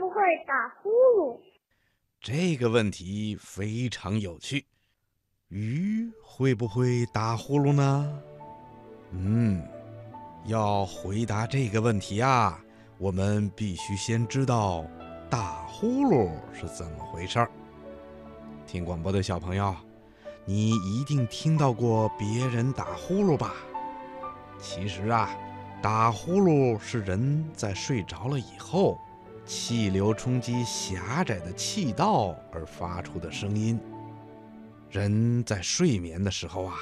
不会打呼噜？这个问题非常有趣。鱼会不会打呼噜呢？嗯，要回答这个问题啊，我们必须先知道打呼噜是怎么回事儿。听广播的小朋友，你一定听到过别人打呼噜吧？其实啊，打呼噜是人在睡着了以后，气流冲击狭窄的气道而发出的声音。人在睡眠的时候啊，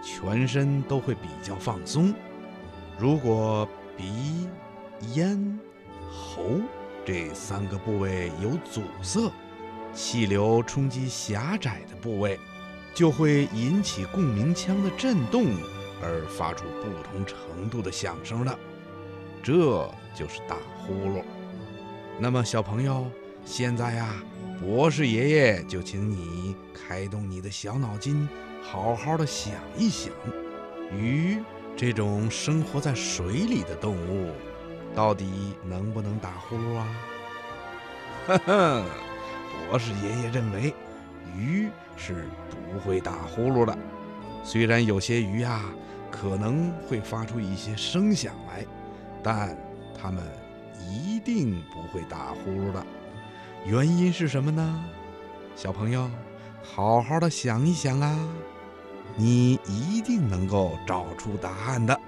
全身都会比较放松。如果鼻、咽、喉这三个部位有阻塞，气流冲击狭窄的部位，就会引起共鸣腔的震动，而发出不同程度的响声了。这就是打呼噜。那么，小朋友，现在呀，博士爷爷就请你开动你的小脑筋，好好的想一想，鱼这种生活在水里的动物，到底能不能打呼噜啊？哈哈，博士爷爷认为，鱼是不会打呼噜的。虽然有些鱼啊可能会发出一些声响来，但它们一定不会打呼噜的。原因是什么呢？小朋友，好好的想一想啊，你一定能够找出答案的。